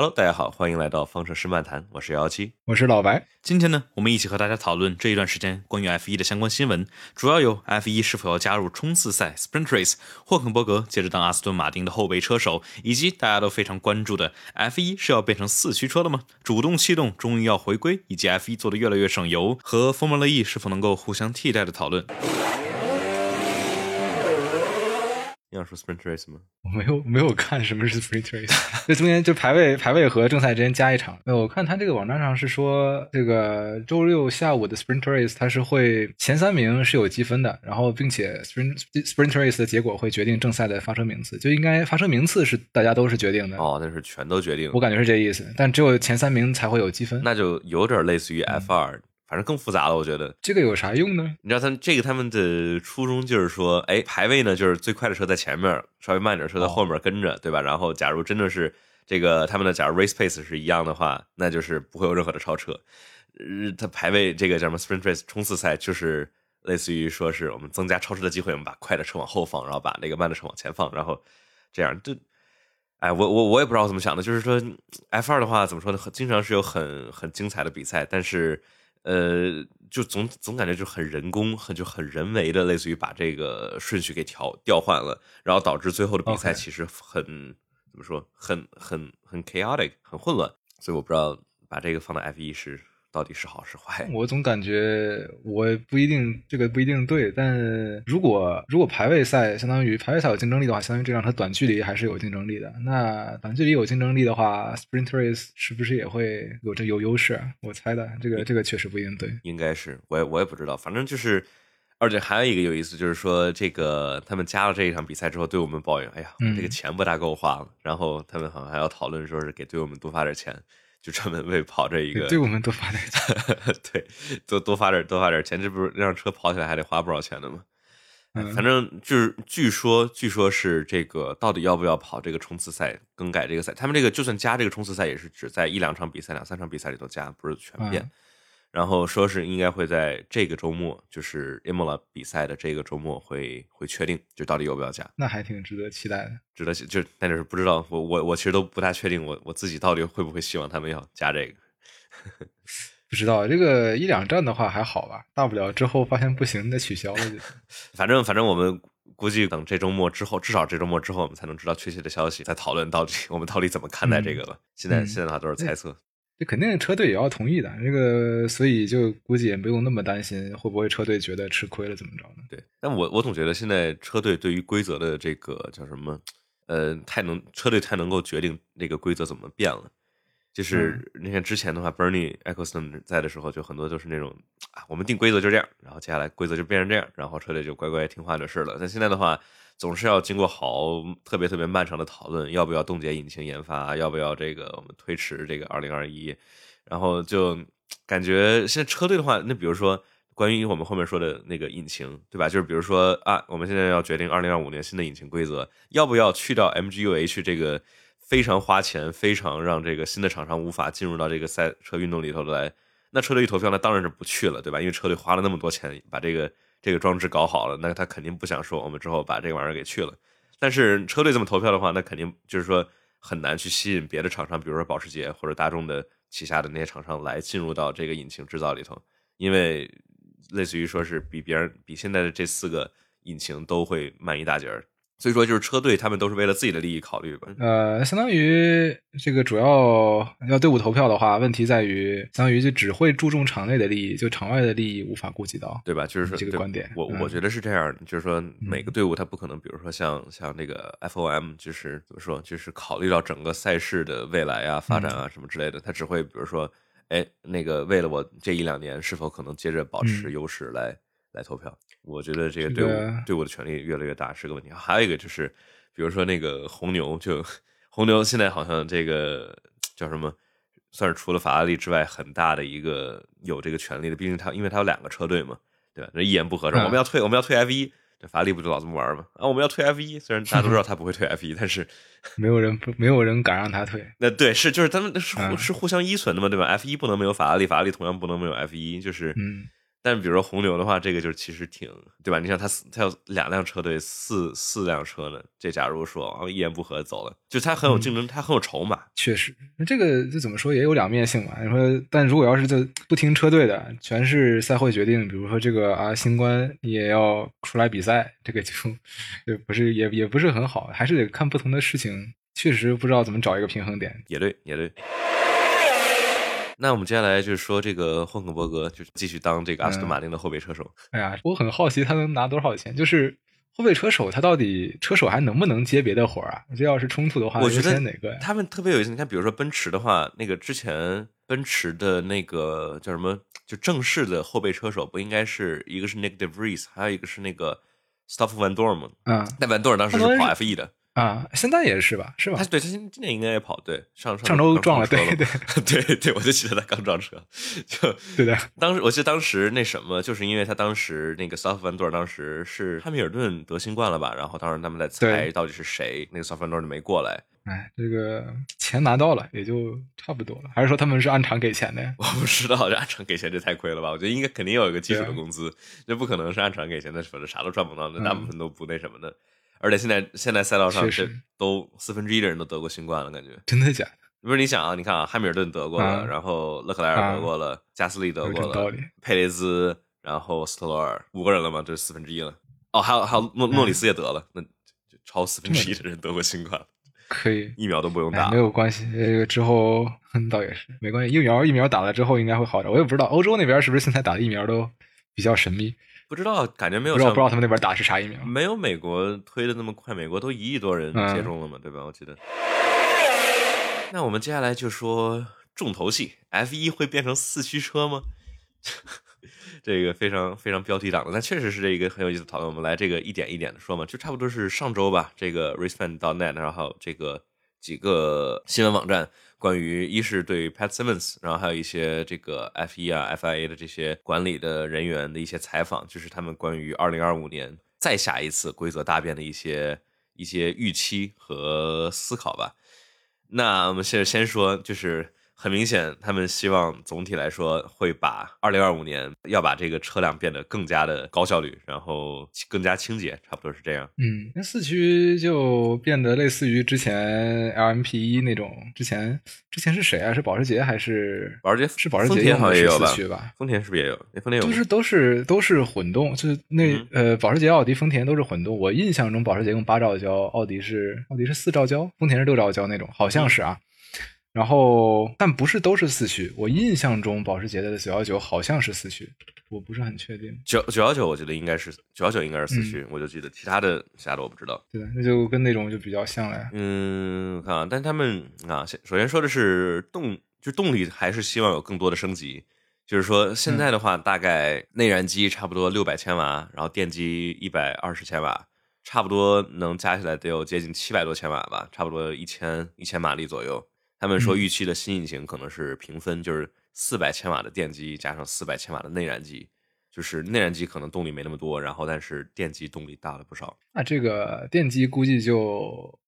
Hello，大家好，欢迎来到方程式漫谈，我是幺幺七，我是老白。今天呢，我们一起和大家讨论这一段时间关于 F1 的相关新闻，主要有 F1 是否要加入冲刺赛 （Sprint Race），霍肯伯格接着当阿斯顿马丁的后备车手，以及大家都非常关注的 F1 是要变成四驱车了吗？主动气动终于要回归，以及 F1 做的越来越省油，和 Formula E 是否能够互相替代的讨论。你想说 sprint race 吗？我没有没有看什么是 sprint race，这中间就排位排位和正赛之间加一场。那我看他这个网站上是说，这个周六下午的 sprint race 它是会前三名是有积分的，然后并且 sprint sprint race 的结果会决定正赛的发车名次，就应该发车名次是大家都是决定的。哦，那是全都决定。我感觉是这意思，但只有前三名才会有积分，那就有点类似于 F 二。反正更复杂了，我觉得这个有啥用呢？你知道他们这个他们的初衷就是说，哎，排位呢就是最快的车在前面，稍微慢点车在后面跟着，对吧？然后假如真的是这个他们的假如 race pace 是一样的话，那就是不会有任何的超车。呃，他排位这个叫什么 sprint race 冲刺赛，就是类似于说是我们增加超车的机会，我们把快的车往后放，然后把那个慢的车往前放，然后这样就，哎，我我我也不知道怎么想的，就是说 F 二的话怎么说呢？经常是有很很精彩的比赛，但是。呃，就总总感觉就很人工，很就很人为的，类似于把这个顺序给调调换了，然后导致最后的比赛其实很怎么说，很很很 chaotic，很混乱。所以我不知道把这个放到 F 一是。到底是好是坏？我总感觉我不一定这个不一定对，但如果如果排位赛相当于排位赛有竞争力的话，相当于这辆车短距离还是有竞争力的。那短距离有竞争力的话，sprint race 是不是也会有这有优势？我猜的，这个这个确实不一定对。应该是，我也我也不知道，反正就是，而且还有一个有意思，就是说这个他们加了这一场比赛之后，对我们抱怨，哎呀，这个钱不大够花了。然后他们好像还要讨论，说是给队友们多发点钱。就专门为跑这一个，对我们多发点钱，对，多多发点多发点钱，这不是让车跑起来还得花不少钱的吗？反正就是据说，据说是这个到底要不要跑这个冲刺赛，更改这个赛，他们这个就算加这个冲刺赛，也是只在一两场比赛、两三场比赛里头加，不是全变。然后说是应该会在这个周末，就是 Imola 比赛的这个周末会会确定，就到底要不要加。那还挺值得期待的，值得就但是不知道我我我其实都不太确定，我我自己到底会不会希望他们要加这个。不知道这个一两站的话还好吧，大不了之后发现不行再取消了就。反正反正我们估计等这周末之后，至少这周末之后我们才能知道确切的消息，再讨论到底我们到底怎么看待这个了。现在现在的话都是猜测。这肯定车队也要同意的，这个所以就估计也不用那么担心会不会车队觉得吃亏了怎么着呢？对，但我我总觉得现在车队对于规则的这个叫什么，呃，太能车队太能够决定那个规则怎么变了。就是你看之前的话，Bernie Eccleston 在的时候，就很多都是那种啊，我们定规则就这样，然后接下来规则就变成这样，然后车队就乖乖听话就是了。但现在的话。总是要经过好特别特别漫长的讨论，要不要冻结引擎研发，要不要这个我们推迟这个二零二一，然后就感觉现在车队的话，那比如说关于我们后面说的那个引擎，对吧？就是比如说啊，我们现在要决定二零二五年新的引擎规则，要不要去掉 MGUH 这个非常花钱、非常让这个新的厂商无法进入到这个赛车运动里头来？那车队一投票，那当然是不去了，对吧？因为车队花了那么多钱把这个。这个装置搞好了，那他肯定不想说我们之后把这个玩意儿给去了。但是车队这么投票的话，那肯定就是说很难去吸引别的厂商，比如说保时捷或者大众的旗下的那些厂商来进入到这个引擎制造里头，因为类似于说是比别人比现在的这四个引擎都会慢一大截儿。所以说，就是车队他们都是为了自己的利益考虑吧。呃，相当于这个主要要队伍投票的话，问题在于，相当于就只会注重场内的利益，就场外的利益无法顾及到，对吧？就是说这个观点。我我觉得是这样，就是说每个队伍他不可能，比如说像像这个 FOM，就是怎么说，就是考虑到整个赛事的未来啊、发展啊什么之类的，他只会比如说，哎，那个为了我这一两年是否可能接着保持优势来。来投票，我觉得这个队伍队伍的权力越来越大是个问题。还有一个就是，比如说那个红牛，就红牛现在好像这个叫什么，算是除了法拉利之外很大的一个有这个权利的。毕竟他因为他有两个车队嘛，对吧？那一言不合说我们要退，我们要退 F 一，这法拉利不就老这么玩吗？啊，我们要退 F 一，虽然大家都知道他不会退 F 一，但是 没有人没有人敢让他退。那对是就是他们是是互相依存的嘛，对吧？F 一不能没有法拉利，法拉利同样不能没有 F 一，就是。但比如说红牛的话，这个就是其实挺对吧？你像他他有两辆车队，四四辆车呢。这假如说啊一言不合走了，就他很有竞争，他很有筹码。确实，那这个就怎么说也有两面性嘛。你说，但如果要是就不听车队的，全是赛会决定，比如说这个啊新冠也要出来比赛，这个就就不是也也不是很好，还是得看不同的事情。确实不知道怎么找一个平衡点。也对，也对。那我们接下来就是说，这个霍肯伯格就是继续当这个阿斯顿马丁的后备车手。哎呀，我很好奇他能拿多少钱？就是后备车手，他到底车手还能不能接别的活儿啊？这要是冲突的话，我觉得哪个？他们特别有意思。你看，比如说奔驰的话，那个之前奔驰的那个叫什么？就正式的后备车手不应该是一个是 Nick De Vries，还有一个是那个 Stoffel Van Dorn 吗？嗯，那 Van Dorn 当时是跑 F1 的。啊，现在也是吧，是吧？他对他今今年应该也跑，对上上周撞了，对 对对对，我就记得他刚撞车，就对的。当时我记得当时那什么，就是因为他当时那个 s o f t v a n d o r 当时是汉密尔顿得新冠了吧？然后当时他们在猜到底是谁，那个 s o f t v a n d o r 就没过来。哎，这个钱拿到了也就差不多了，还是说他们是按场给钱的呀？我不知道，按场给钱这太亏了吧？我觉得应该肯定有一个基础的工资，这不可能是按场给钱的，否则啥都赚不到，那大部分都不那什么的。而且现在现在赛道上这都四分之一的人都得过新冠了，感觉真的假的？不是你想啊，你看啊，汉密尔顿得过了，然后勒克莱尔得过了，加斯利得过了，佩雷兹，然后斯特罗尔，五个人了嘛，这是四分之一了。哦，还有还有诺诺里斯也得了，那就超四分之一的人得过新冠，可以疫苗都不用打，没有关系。这个之后 倒也是没关系，疫苗疫苗打了之后应该会好点。我也不知道欧洲那边是不是现在打的疫苗都比较神秘。不知道，感觉没有。不知道不知道他们那边打是啥疫苗？没有美国推的那么快，美国都一亿多人接种了嘛，对吧？我记得。那我们接下来就说重头戏，F 一会变成四驱车吗？这个非常非常标题党的，但确实是这一个很有意思的讨论。我们来这个一点一点的说嘛，就差不多是上周吧。这个 racefan dot net，然后这个几个新闻网站。关于一是对 Pat Simmons，然后还有一些这个 F1 啊 FIA 的这些管理的人员的一些采访，就是他们关于二零二五年再下一次规则大变的一些一些预期和思考吧。那我们现在先说就是。很明显，他们希望总体来说会把二零二五年要把这个车辆变得更加的高效率，然后更加清洁，差不多是这样。嗯，那四驱就变得类似于之前 LMP 一那种。之前之前是谁啊？是保时捷还是保时捷？是保时捷好像也有吧？丰田是不是也有？丰田有。就是都是都是混动，就是那呃，保时捷、奥迪、丰田都是混动。我印象中保时捷用八兆焦，奥迪是奥迪是四兆焦，丰田是六兆焦那种，好像是啊。然后，但不是都是四驱。我印象中，保时捷的九幺九好像是四驱，我不是很确定。九九幺九，我觉得应该是九幺九，应该是四驱。我就记得其他的其他的我不知道。对，那就跟那种就比较像了。嗯，看啊，但他们啊，首先说的是动，就动力还是希望有更多的升级。就是说，现在的话，大概内燃机差不多六百千瓦，然后电机一百二十千瓦，差不多能加起来得有接近七百多千瓦吧，差不多一千一千马力左右。他们说预期的新引擎可能是平分，就是四百千瓦的电机加上四百千瓦的内燃机，就是内燃机可能动力没那么多，然后但是电机动力大了不少。那这个电机估计就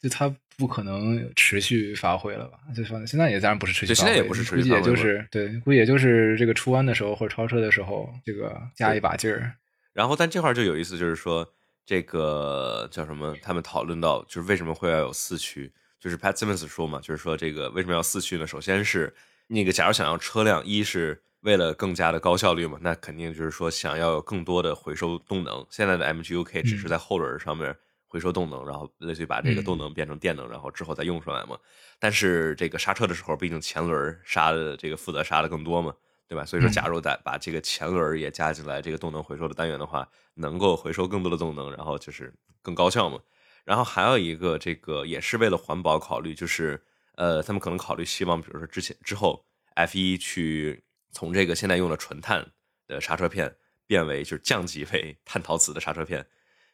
就它不可能持续发挥了吧？就说现在也当然不是持续，现在也不是持续，估计也就是对，估计也就是这个出弯的时候或者超车的时候，这个加一把劲儿。然后但这块就有意思，就是说这个叫什么？他们讨论到就是为什么会要有四驱。就是 Pat Simmons 说嘛，就是说这个为什么要四驱呢？首先是那个，假如想要车辆，一是为了更加的高效率嘛，那肯定就是说想要有更多的回收动能。现在的 MGUK 只是在后轮上面回收动能，然后类似于把这个动能变成电能，然后之后再用出来嘛。但是这个刹车的时候，毕竟前轮刹的这个负责刹的更多嘛，对吧？所以说，假如再把这个前轮也加进来，这个动能回收的单元的话，能够回收更多的动能，然后就是更高效嘛。然后还有一个，这个也是为了环保考虑，就是呃，他们可能考虑希望，比如说之前之后，F 一去从这个现在用的纯碳的刹车片变为就是降级为 碳陶瓷的刹车片，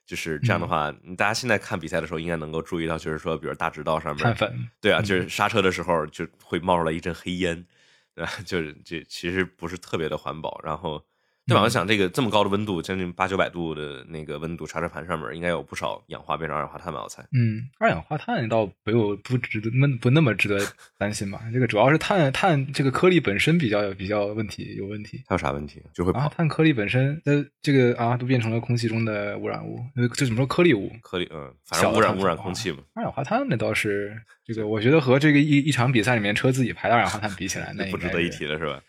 就是这样的话，大家现在看比赛的时候应该能够注意到，就是说，比如大直道上面，对啊，就是刹车的时候就会冒出来一阵黑烟，对吧？就是这其实不是特别的环保。然后对吧？我想这个这么高的温度，将近八九百度的那个温度，刹车盘上面应该有不少氧化变成二氧化碳吧？我猜。嗯，二氧化碳倒没有不值得那不那么值得担心吧？这个主要是碳碳这个颗粒本身比较比较问题有问题。它有啥问题？就会啊，碳颗粒本身呃这个啊都变成了空气中的污染物，呃这怎么说颗粒物？颗粒，嗯，反正污染污染空气嘛。二氧化碳那倒是这个，我觉得和这个一一场比赛里面车自己排的二氧化碳比起来，那不值得一提了，是吧？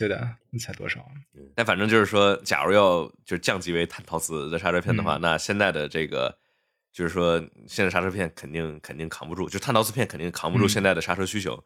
对的，那才多少？但反正就是说，假如要就降级为碳陶瓷的刹车片的话，嗯那现在的这个就是说，现在刹车片肯定肯定扛不住，就碳陶瓷片肯定扛不住嗯现在的刹车需求。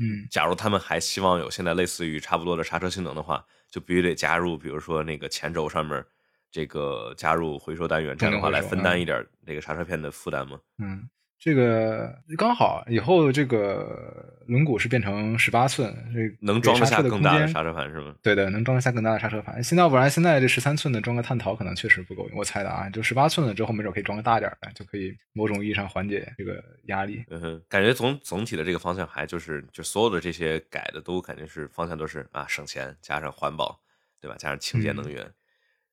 嗯，假如他们还希望有现在类似于差不多的刹车性能的话，就必须得加入，比如说那个前轴上面这个加入回收单元，这样的话来分担一点这个刹车片的负担嘛。嗯，这个刚好以后这个轮毂是变成十八寸，这能装得下更大的刹车盘是吗？对的，能装得下更大的刹车盘。现在要不然现在这十三寸的装个碳陶可能确实不够用，我猜的啊。就十八寸了之后，没准可以装个大点的，就可以某种意义上缓解这个压力。嗯哼，感觉总总体的这个方向还就是就所有的这些改的都感觉是方向都是啊省钱加上环保，对吧？加上清洁能源。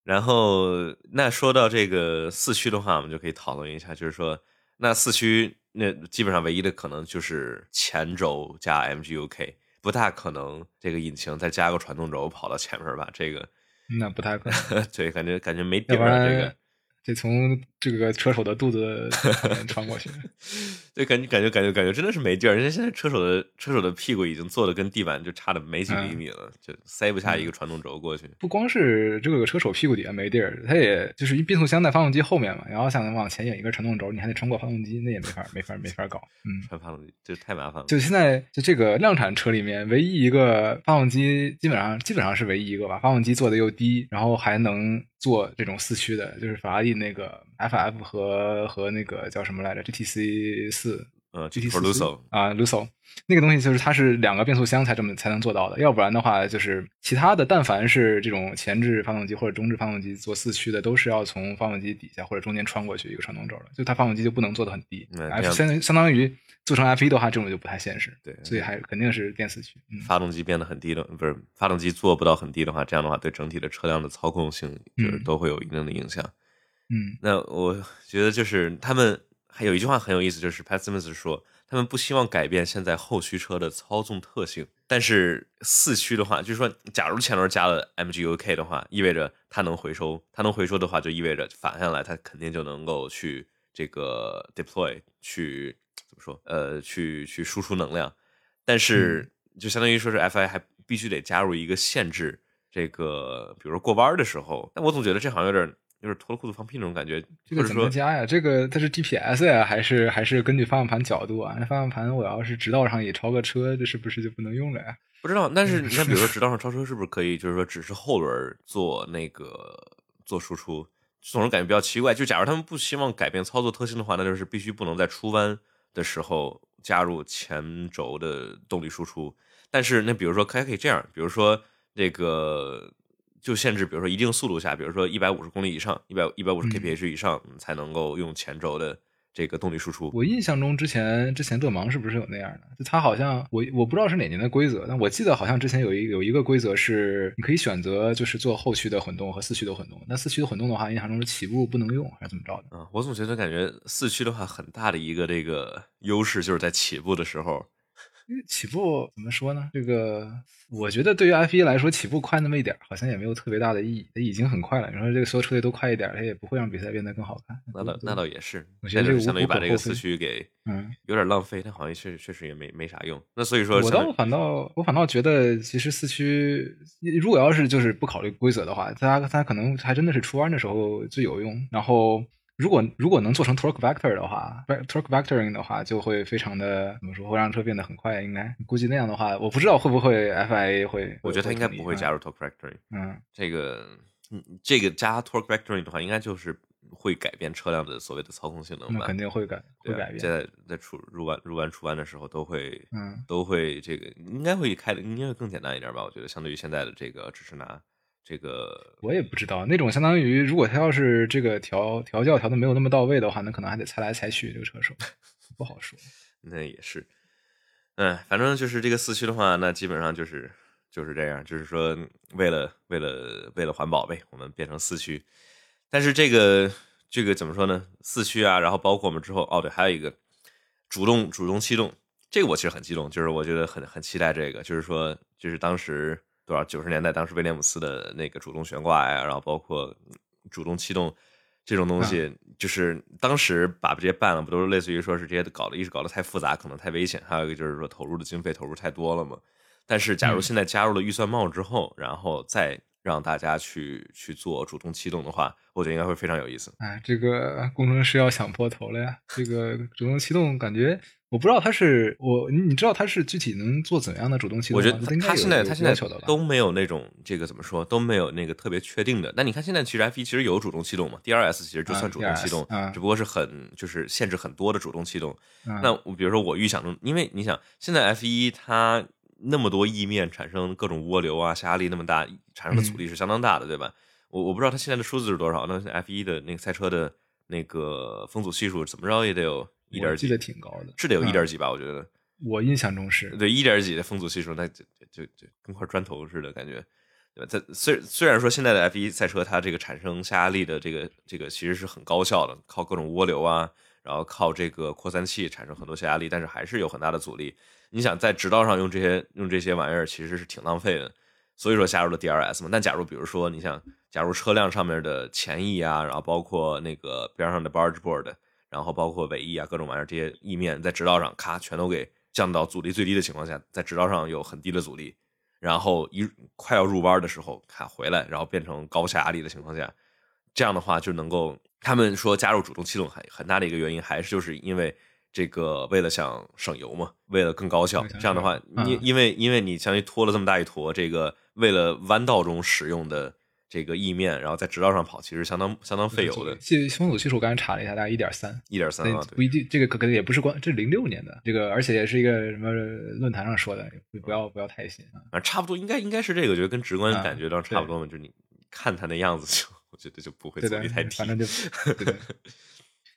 然后那说到这个四驱的话，我们就可以讨论一下，就是说那四驱那基本上唯一的可能就是前轴加 MGUK，不大可能这个引擎再加个传动轴跑到前面吧？这个那不太可能，对，感觉感觉没底儿啊，这个然得从这个车手的肚子穿过去。对，感觉感觉感觉感觉真的是没地儿。人家现在车手的车手的屁股已经坐的跟地板就差的没几厘米了，就塞不下一个传动轴过去。不光是这个车手屁股底下没地儿，它也就是一变速箱在发动机后面嘛，然后想往前引一个传动轴，你还得穿过发动机，那也没法没法没法搞。嗯，穿发动机这太麻烦了。就现在就这个量产车里面，唯一一个发动机基本上基本上是唯一一个吧，发动机做的又低，然后还能做这种四驱的，就是法拉利那个 FF 和和那个叫什么来着 GTC 四。呃 GT，for Lusso 啊，Lusso 那个东西就是它是两个变速箱才这么才能做到的，要不然的话就是其他的，但凡是这种前置发动机或者中置发动机做四驱的，都是要从发动机底下或者中间穿过去一个传动轴的，就它发动机就不能做的很低，F 相当相当于做成 F 一的话，这种就不太现实，对所以还肯定是电四驱，嗯发动机变得很低的，不是发动机做不到很低的话，这样的话对整体的车辆的操控性就是嗯都会有一定的影响。嗯。那我觉得就是他们还有一句话很有意思，就是 Pat Simmons 说他们不希望改变现在后驱车的操纵特性，但是四驱的话，就是说，假如前轮加了 MGUK 的话，意味着它能回收，它能回收的话，就意味着反向来它肯定就能够去这个 deploy 去怎么说，呃，去去输出能量，但是就相当于说是 FI 还必须得加入一个限制，这个比如说过弯的时候，但我总觉得这好像有点有点脱了裤子放屁那种感觉，这个怎么加呀？这个它是 GPS 呀，还是还是根据方向盘角度啊？那方向盘我要是直道上也超个车，这是不是就不能用了呀？不知道，但是你看，比如说直道上超车是不是可以，就是说只是后轮做那个做输出，总是感觉比较奇怪。就假如他们不希望改变操作特性的话，那就是必须不能在出弯的时候加入前轴的动力输出。但是那比如说还可以这样，比如说这个就限制，比如说一定速度下，比如说一百五十公里以上，一百一百五十嗯 kph 以上嗯才能够用前轴的这个动力输出。我印象中之前之前勒芒是不是有那样的？就它好像我我不知道是哪年的规则，但我记得好像之前有一有一个规则是你可以选择就是做后驱的混动和四驱的混动，但四驱的混动的话，印象中是起步不能用还是怎么着的？啊，我总觉得感觉四驱的话，很大的一个这个优势就是在起步的时候，起步怎么说呢？这个我觉得对于 F 一来说，起步快那么一点儿，好像也没有特别大的意义，它已经很快了。你说这个所有车队都快一点儿，它也不会让比赛变得更好看。那倒那倒也是，我觉得相当于把这个四驱给嗯，有点浪费，但好像确确实也没没啥用。那所以说我倒反倒我反倒觉得，其实四驱如果要是就是不考虑规则的话，它它可能还真的是出弯的时候最有用。然后如果如果能做成 torque vector 的话，torque vectoring 的话，就会非常的怎么说，会让车变得很快。应该估计那样的话，我不知道会不会 FIA 会，我觉得他应该不会加入 torque vectoring。嗯。这个，嗯，这个加 torque vectoring 的话，应该就是会改变车辆的所谓的操控性能那吧？肯定会改，会改变。现在在出入弯入弯出弯的时候都会，嗯，都会这个应该会开的应该会更简单一点吧？我觉得相对于现在的这个只是拿这个我也不知道，那种相当于如果他要是这个调调教调的没有那么到位的话，那可能还得猜来猜去，这个车手不好说。那也是，嗯，反正就是这个四驱的话，那基本上就是就是这样，就是说为了为了为了环保呗，我们变成四驱。但是这个这个怎么说呢？四驱啊，然后包括我们之后哦，对，还有一个主动主动气动，这个我其实很激动，就是我觉得很很期待这个，就是说就是当时多少九十年代，当时威廉姆斯的那个主动悬挂呀，然后包括主动气动这种东西，就是当时把这些办了，不都是类似于说是这些搞的，一是搞得太复杂，可能太危险，还有一个就是说投入的经费投入太多了嘛。但是假如现在加入了预算帽之后，然后再让大家去去做主动启动的话，我觉得应该会非常有意思。哎，这个工程师要想破头了呀！这个主动启动感觉。我不知道他是我，你知道他是具体能做怎样的主动启动？我觉得他现在他现在都没有那种这个怎么说都没有那个特别确定的。那你看现在其实 F 一其实有主动启动嘛，DRS 其实就算主动启动，只不过是很就是限制很多的主动启动。那比如说我预想中，因为你想现在 F 一它那么多意面产生各种涡流啊，下压力那么大，产生的阻力是相当大的，对吧？我我不知道它现在的数字是多少，那 F 一的那个赛车的那个风阻系数怎么着也得有。一点几的挺高的，是得有一点几吧？我觉得，我印象中是对一点几的风阻系数，那就就就跟块砖头似的感觉，对吧？它虽虽然说现在的 F 一赛车，它这个产生下压力的这个这个其实是很高效的，靠各种涡流啊，然后靠这个扩散器产生很多下压力，但是还是有很大的阻力。你想在直道上用这些用这些玩意儿，其实是挺浪费的。所以说加入了 DRS 嘛。但假如比如说你想，假如车辆上面的前翼啊，然后包括那个边上的 barge board。然后包括尾翼啊，各种玩意儿，这些翼面在直道上咔全都给降到阻力最低的情况下，在直道上有很低的阻力，然后一快要入弯的时候咔回来，然后变成高下压力的情况下，这样的话就能够，他们说加入主动气动很很大的一个原因还是就是因为这个为了想省油嘛，为了更高效，这样的话，因因为因为你相当于拖了这么大一坨，这个为了弯道中使用的。这个翼面，然后在直道上跑，其实相当相当费油的。系风阻系数我刚才查了一下，大概一点三，一点三啊，不一定，这个可能也不是关，这是零六年的这个，而且也是一个什么论坛上说的，不要不要太信啊。差不多，应该应该是这个，我觉得跟直观感觉上差不多嘛，就你看它那样子，就我觉得就不会阻力太低，反正就。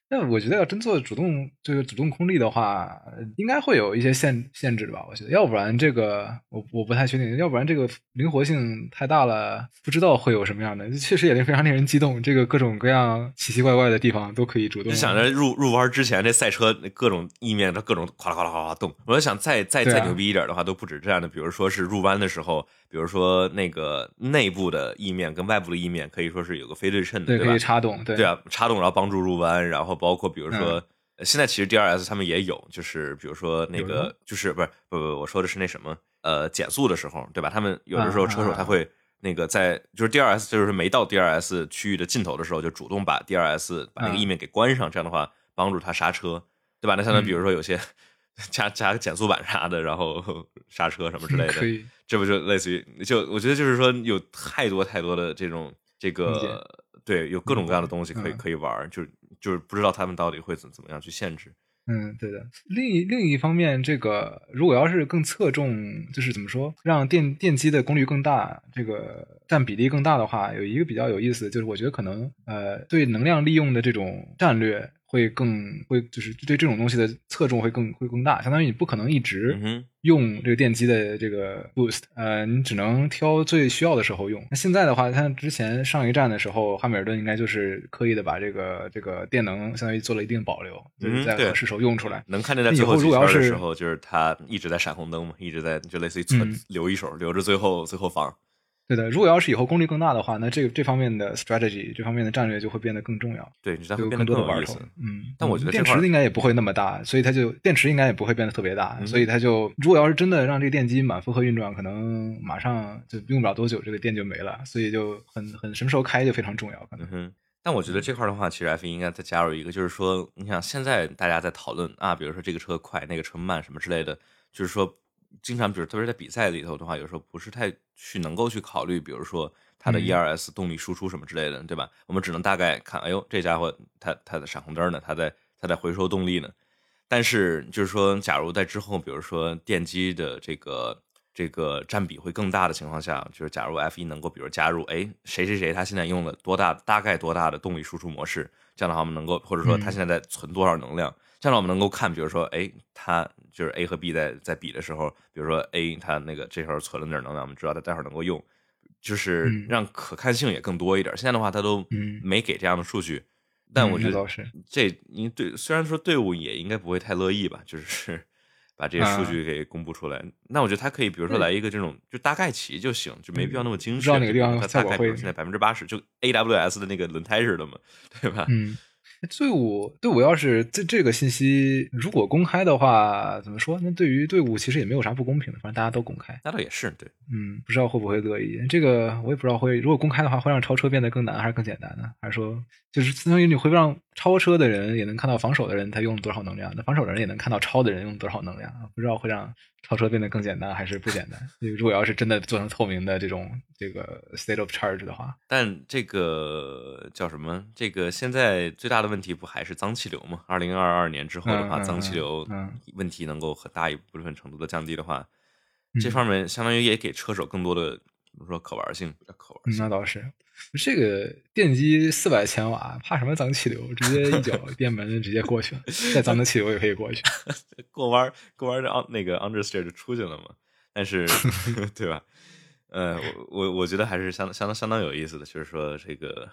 那我觉得要真做主动这个主动空力的话，应该会有一些限限制吧？我觉得，要不然这个我我不太确定，要不然这个灵活性太大了，不知道会有什么样的。确实也是非常令人激动，这个各种各样奇奇怪怪的地方都可以主动。就想着入入弯之前，这赛车各种意面它各种哗啦哗啦哗啦动。我在想，再再再牛逼一点的话，都不止这样的。比如说是入弯的时候。比如说那个内部的意面跟外部的意面可以说是有个非对称的，对吧？可以插动，对啊，插动然后帮助入弯，然后包括比如说现在其实 DRS 他们也有，就是比如说那个就是不是不不，我说的是那什么呃减速的时候，对吧？他们有的时候车手他会那个在就是 DRS 就是没到 DRS 区域的尽头的时候，就主动把 DRS 把那个意面给关上，这样的话帮助他刹车，对吧？那相当于比如说有些。加加个减速板啥的，然后刹车什么之类的，这不就类似于就我觉得就是说有太多太多的这种这个对，有各种各样的东西可以可以玩，就是就是不知道他们到底会怎怎么样去限制。嗯，对的。另一另一方面，这个如果要是更侧重，就是怎么说，让电电机的功率更大，这个占比例更大的话，有一个比较有意思，就是我觉得可能呃，对能量利用的这种战略。会更会就是对这种东西的侧重会更会更大，相当于你不可能一直用这个电机的这个 boost，呃，你只能挑最需要的时候用。那现在的话，像之前上一站的时候，汉密尔顿应该就是刻意的把这个这个电能相当于做了一定保留，就是在合适时候用出来。能看见在最后几圈的时候，就是他一直在闪红灯嘛，一直在就类似于存留一手，留着最后最后放。对的，如果要是以后功率更大的话，那这个这方面的 strategy 这方面的战略就会变得更重要。对，就会变得更多的玩头。嗯，但我觉得电池应该也不会那么大，所以它就电池应该也不会变得特别大，所以它就如果要是真的让这个电机满负荷运转，可能马上就用不了多久，这个电就没了，所以就很很什么时候开就非常重要。可能。哼，但我觉得这块的话，其实 F 一应该再加入一个，就是说，你想现在大家在讨论啊，比如说这个车快，那个车慢什么之类的，就是说。经常，比如特别在比赛里头的话，有时候不是太去能够去考虑，比如说它的 ERS 动力输出什么之类的，对吧？我们只能大概看，哎呦，这家伙它它的闪红灯呢，它在它在回收动力呢。但是就是说，假如在之后，比如说电机的这个这个占比会更大的情况下，就是假如 F 一能够，比如加入，哎，谁谁谁他现在用了多大大概多大的动力输出模式，这样的话我们能够，或者说他现在在存多少能量。这样的话我们能够看，比如说，哎，它就是 A 和 B 在在比的时候，比如说 A 它那个这时候存了点能量，我们知道它待会儿能够用，就是让可看性也更多一点。现在的话，它都没给这样的数据，但我觉得这应对虽然说队伍也应该不会太乐意吧，就是。把这些数据给公布出来，那我觉得他可以，比如说来一个这种，就大概齐就行，就没必要那么精确。知道哪个地方大概现在百分之八十，就 AWS 的那个轮胎似的嘛，对吧？嗯。队伍队伍要是这这个信息如果公开的话，怎么说？那对于队伍其实也没有啥不公平的，反正大家都公开。那倒也是，对，嗯，不知道会不会乐意。这个我也不知道会，如果公开的话，会让超车变得更难还是更简单呢？还是说，就是相当于你会让超车的人也能看到防守的人他用了多少能量，那防守的人也能看到超的人用多少能量？不知道会让。超车变得更简单还是不简单？如果要是真的做成透明的这种这个 state of charge 的话，但这个叫什么？这个现在最大的问题不还是脏气流吗？二零二二年之后的话，脏气流问题能够很大一部分程度的降低的话，这方面相当于也给车手更多的怎么说可玩性？可玩性那倒是。这个电机四百千瓦，怕什么脏气流？直接一脚电门直接过去了，再脏的气流也可以过去。过弯过弯的那个 understeer 就出去了嘛。但是，对吧？呃，我我我觉得还是相相当相当有意思的，就是说这个，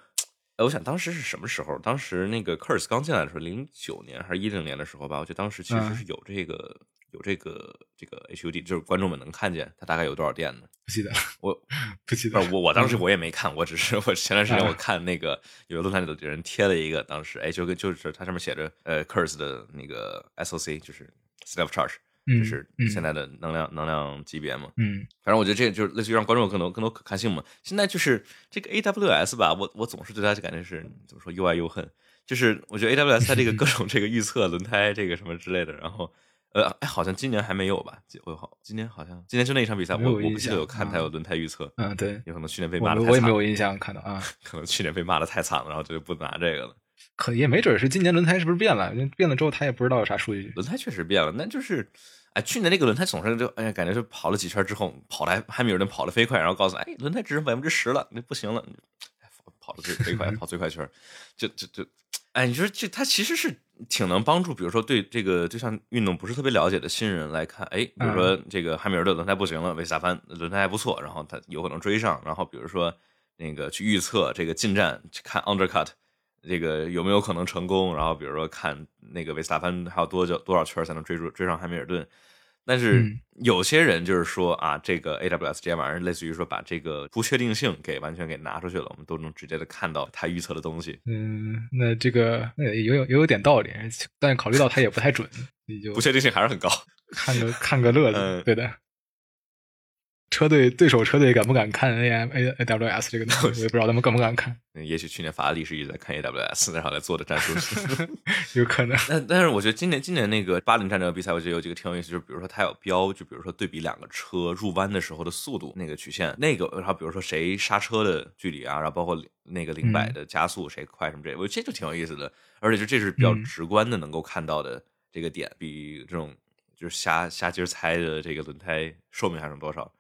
我想当时是什么时候？当时那个 Curse 刚进来的时候，零九年还是一零年的时候吧？我觉得当时其实是有这个。有这个这个 HUD，就是观众们能看见它大概有多少电呢？不记得，我 不记得。我我当时我也没看，我只是我前段时间我看那个有个论坛里的人贴了一个，当时哎就跟就是它上面写着呃 Curse 的那个 SOC，就是 of Charge，就是现在的能量能量级别嘛。嗯，反正我觉得这就是类似于让观众更多更多可看性嘛。现在就是这个 AWS 吧，我我总是对它就感觉是怎么说又爱又恨，就是我觉得 AWS 它这个 各种这个预测轮胎这个什么之类的，然后。呃，哎，好像今年还没有吧？我好，今年好像今年就那一场比赛，我我不记得有看他有轮胎预测。嗯，对，有可能去年被骂的我也没有印象看到啊。可能去年被骂的太惨了，然后就不拿这个了。可也没准是今年轮胎是不是变了？变了之后他也不知道有啥数据。轮胎确实变了，那就是，哎，去年那个轮胎总是就哎呀，感觉就跑了几圈之后，跑来汉密尔顿跑得飞快，然后告诉哎，轮胎只剩百分之十了，那不行了，跑的最飞快，跑最快圈，就就就。哎，你说这他其实是挺能帮助，比如说对这个就像运动不是特别了解的新人来看，哎，比如说这个汉密尔顿轮胎不行了，维斯塔潘轮胎还不错，然后他有可能追上，然后比如说那个去预测这个进站，看 undercut 这个有没有可能成功，然后比如说看那个维斯塔潘还有多久多少圈才能追住追上汉密尔顿。但是有些人就是说啊，这个 AWS 这玩意儿，类似于说把这个不确定性给完全给拿出去了，我们都能直接的看到他预测的东西。嗯，那这个那也有也有点道理，但考虑到它也不太准，你就不确定性还是很高，看个看个乐子，对的。车队对手车队敢不敢看 A M A A W S 这个东西？我也不知道他们敢不敢看。也许去年法拉利是一直在看 A W S，然后来做的战术 有可能。但但是我觉得今年今年那个巴林站这个比赛，我觉得有几个挺有意思，就是比如说它有标，就比如说对比两个车入弯的时候的速度那个曲线，那个然后比如说谁刹车的距离啊，然后包括那个零百的加速谁快什么这，我觉得这就挺有意思的。而且就这是比较直观的能够看到的这个点，比这种就是瞎瞎鸡猜的这个轮胎寿命还剩多少。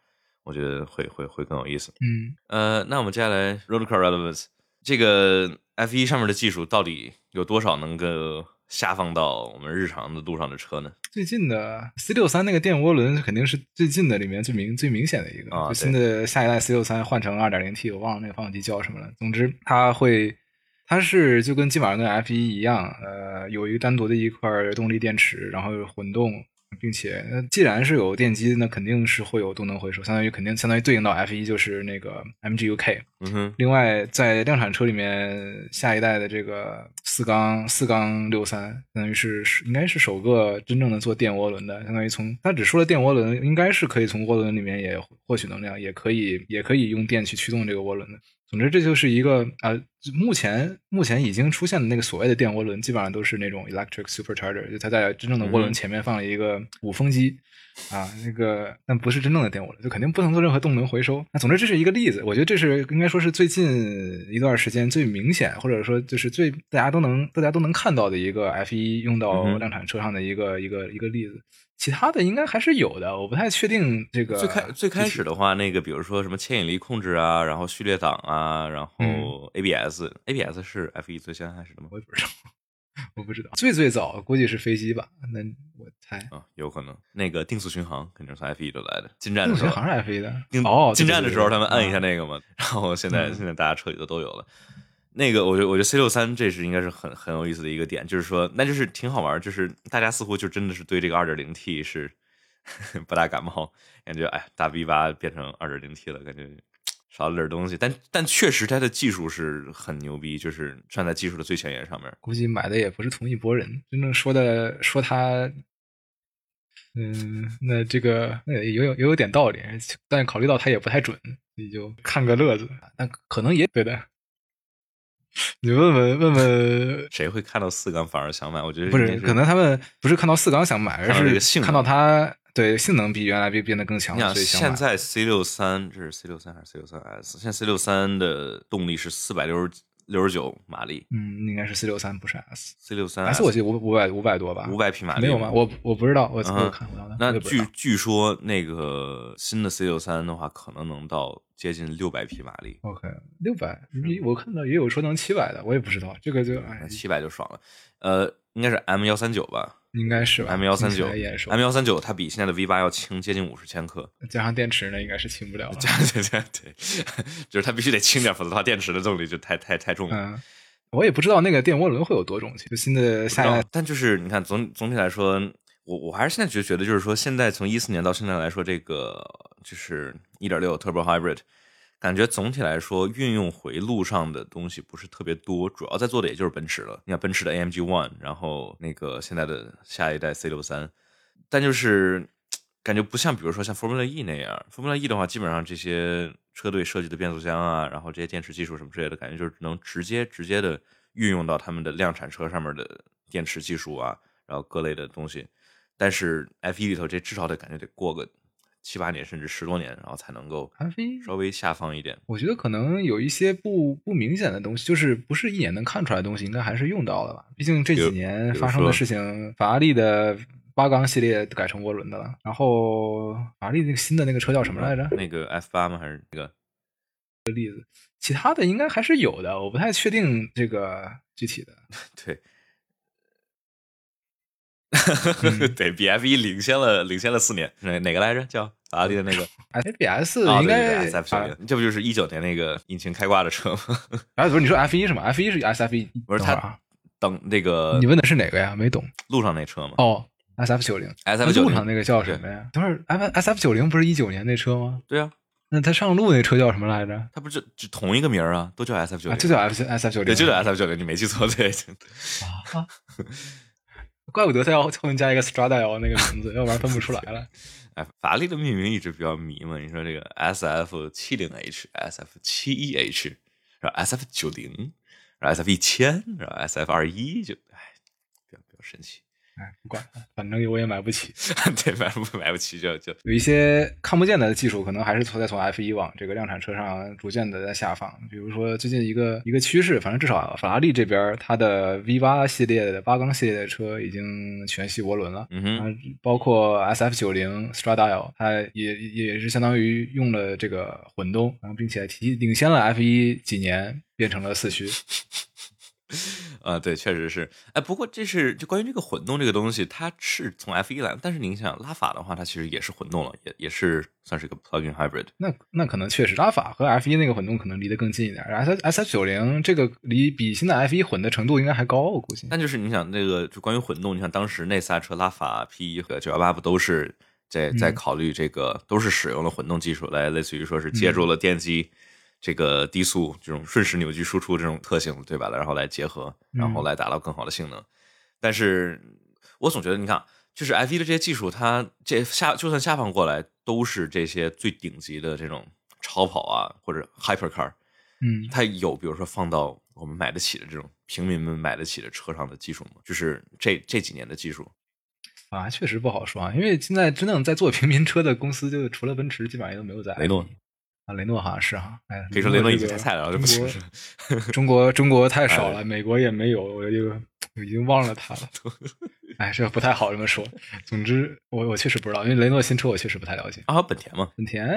我觉得会会会更有意思。嗯，呃，那我们接下来 road car relevance 这个 F 一上面的技术到底有多少能够下放到我们日常的路上的车呢？最近的 C 六三那个电涡轮肯定是最近的里面最明最明显的一个。啊，新的下一代 C 六三换成二点零 T，我忘了那个发动机叫什么了。总之，它会，它是就跟基本上跟 F 一一样，呃，有一个单独的一块动力电池，然后混动。并且，那既然是有电机，那肯定是会有动能回收，相当于肯定相当于对应到 F 一就是那个 MGU-K。嗯哼。另外，在量产车里面，下一代的这个四缸四缸六三，相当于是应该是首个真正的做电涡轮的，相当于从它只说了电涡轮，应该是可以从涡轮里面也获取能量，也可以也可以用电去驱动这个涡轮的。总之，这就是一个呃，目前目前已经出现的那个所谓的电涡轮，基本上都是那种 electric supercharger，就它在真正的涡轮前面放了一个鼓风机啊，那个但不是真正的电涡轮，就肯定不能做任何动能回收。那总之这是一个例子，我觉得这是应该说是最近一段时间最明显，或者说就是最大家都能大家都能看到的一个 F 一用到量产车上的一个一个一个例子。其他的应该还是有的，我不太确定这个。最开最开始的话，那个比如说什么牵引力控制啊，然后序列档啊，然后 ABS，ABS 是 F 一最先开始的吗？我也不知道。我不知道，最最早估计是飞机吧？那我猜啊，有可能那个定速巡航肯定是从 F 一都来的。进站的时候定速巡航是 F 一的哦，进站的时候他们按一下那那个嘛，然后现在嗯现在大家车里头都有了。那个，我觉得，我觉得 C 六三这是应该是很很有意思的一个点，就是说，那就是挺好玩，就是大家似乎就真的是对这个二点零 T 是 不大感冒，感觉哎，大 V 八变成二点零 T 了，感觉少了点东西，但但确实它的技术是很牛逼，就是站在技术的最前沿上面。估计买的也不是同一拨人，真正说的说他，嗯，那这个那也有也有点道理，但考虑到他也不太准，你就看个乐子。那可能也对的，你问问问问，谁会看到四缸反而想买？我觉得不是可能他们不是看到四缸想买，而是看到它对性能比原来变变得更强你，想，想。现在 C 六三这是 C 六三还是 C 六三 S？现在 C 六三的动力是四百六十六十九马力嗯，应该是 C 六三，不是 S。，C 六三 S 我记得五五百五百多吧？五百匹马力没有吗？我我不知道，我嗯我有看过。我那据据说那个新的 C 六三的话，可能能到接近六百匹马力，OK，六百，我看到也有说能七百的，我也不知道，这个就哎，七百就爽了。呃，应该是 M 幺三九吧应该是吧，M 幺三九，M 幺三九它比现在的 V 八要轻接近五十千克。加上电池呢，应该是轻不了了。对对对对，就是它必须得轻点，否则的话电池的动力就太太太重了。嗯，我也不知道那个电涡轮会有多重，就新的下一代但就是你看总总体来说，我我还是现在就觉得就是说，现在从一四年到现在来说，这个就是一点六 Turbo Hybrid，感觉总体来说运用回路上的东西不是特别多，主要在做的也就是奔驰了。你看奔驰的 AMG One，然后那个现在的下一代 C 六三，但就是感觉不像，比如说像 Formula E 那样，Formula E 的话，基本上这些车队设计的变速箱啊，然后这些电池技术什么之类的，感觉就是能直接直接的运用到他们的量产车上面的电池技术啊，然后各类的东西。但是 F 1里头这至少得感觉得过个七八年甚至十多年，然后才能够稍微下放一点。我觉得可能有一些不不明显的东西，就是不是一眼能看出来的东西，应该还是用到了吧。毕竟这几年发生的事情，法拉利的八缸系列改成涡轮的了，然后法拉利那个新的那个车叫什么来着？那个 F 八吗？还是那个例子？其他的应该还是有的，我不太确定这个具体的。对，嗯 对比 F 一领先了领先了四年，哪哪个来着？叫法拉利的那个 FBS 啊，应该对对对 SF 九零，这不就是一九年那个引擎开挂的车吗？哎，不是你说 F 一什么？F 一是 SF 一，不是等会儿啊，等那个你问的是哪个呀？没懂路上那车吗哦。SF 九零？SF 九零路上那个叫什么呀？等会儿 F SF 九零不是一九年那车吗？对啊，那他上路那车叫什么来着？他不是同一个名儿啊，都叫 SF 九啊，零，就叫 F SF 九零，对，就叫 SF 九零，你没记错，对。啊，怪不得他要后面加一个 Stradale 那个名字，要不然分不出来了。哎，法拉利的命名一直比较迷嘛。你说这个 S F 七零 H、S F 七一 H，然后 S F 九零，然后 S F 一千，然后 S F 二一，就哎，比较比较神奇。哎，不管了，反正我也买不起。对，买不买不起就就有一些看不见的技术，可能还是在从 F 一往这个量产车上逐渐的在下放。比如说最近一个一个趋势，反正至少法拉利这边它的 V 八系列的八缸系列的车已经全系涡轮了。嗯哼，啊，包括 S F 九零 Stradale，它也也是相当于用了这个混动，然后并且提领先了 F 一几年，变成了四驱。啊，对，确实是。哎，不过这是就关于这个混动这个东西，它是从 F 一来，但是您想拉法的话，它其实也是混动了，也也是算是一个 plug-in hybrid。那那可能确实拉法和 F 一那个混动可能离得更近一点，S S F 九零这个离比现在 F 一混的程度应该还高，我估计。但就是你想那个，就关于混动，你想当时那仨车拉法 P 一和九幺八不都是在在嗯考虑这个，都是使用了混动技术来，类似于说是借助了电机这个低速这种瞬时扭矩输出这种特性，对吧？然后来结合，然后来达到更好的性能。但是我总觉得，你看，就是 F 一的这些技术，它这下就算下放过来，都是这些最顶级的这种超跑啊，或者 hypercar。嗯，它有比如说放到我们买得起的这种平民们买得起的车上的技术吗？就是这这几年的技术，啊，确实不好说啊，因为现在真正在做平民车的公司，就除了奔驰，基本上也都没有在。雷诺啊，雷诺好像是哈，哎，可以说雷诺已经这个太菜了，这不中行 中国中国太少哎了，美国也没有，我就已经忘了他了。哎，这不太好这么说。总之，我我确实不知道，因为雷诺新车我确实不太了解。啊，本田嘛，本田，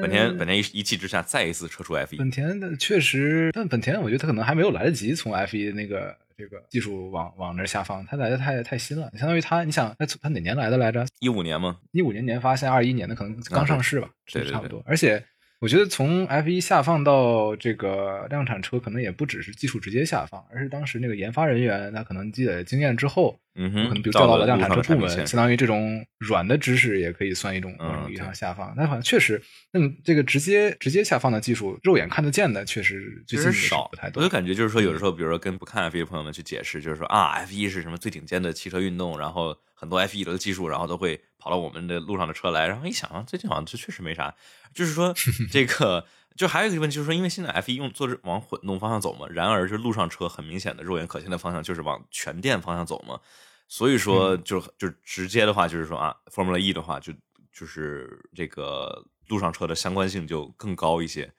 本田本田一一气之下再一次撤出 F 一本，田的确实，但本田我觉得他可能还没有来得及从 F 一那个这个技术往往那儿下放，它来的太太新了，相当于它，你想它它哪年来的来着？一五年吗？一五年年发，现在二一年的可能刚上市吧，对对对差不多。而且我觉得从 F 一下放到这个量产车，可能也不只是技术直接下放，而是当时那个研发人员他可能积累了经验之后，嗯哼，可能比如调到了量产车部门，相当于这种软的知识也可以算一种某种意义上下放。但好像确实，那嗯，这个直接直接下放的技术，肉眼看得见的，确实其最近少不太多。我就感觉就是说，有的时候，比如说跟不看 F 一的朋友们去解释，就是说啊，F 一是什么最顶尖的汽车运动，然后很多 F 一的技术，然后都会跑到我们的路上的车来。然后一想啊，最近好像这确实没啥。就是说 这个，就还有一个问题，就是说，因为现在 F 一用做着往混动方向走嘛，然而就路上车很明显的肉眼可见的方向就是往全电方向走嘛。所以说，就就直接的话，就是说啊，Formula E 的话，就就是这个路上车的相关性就更高一些。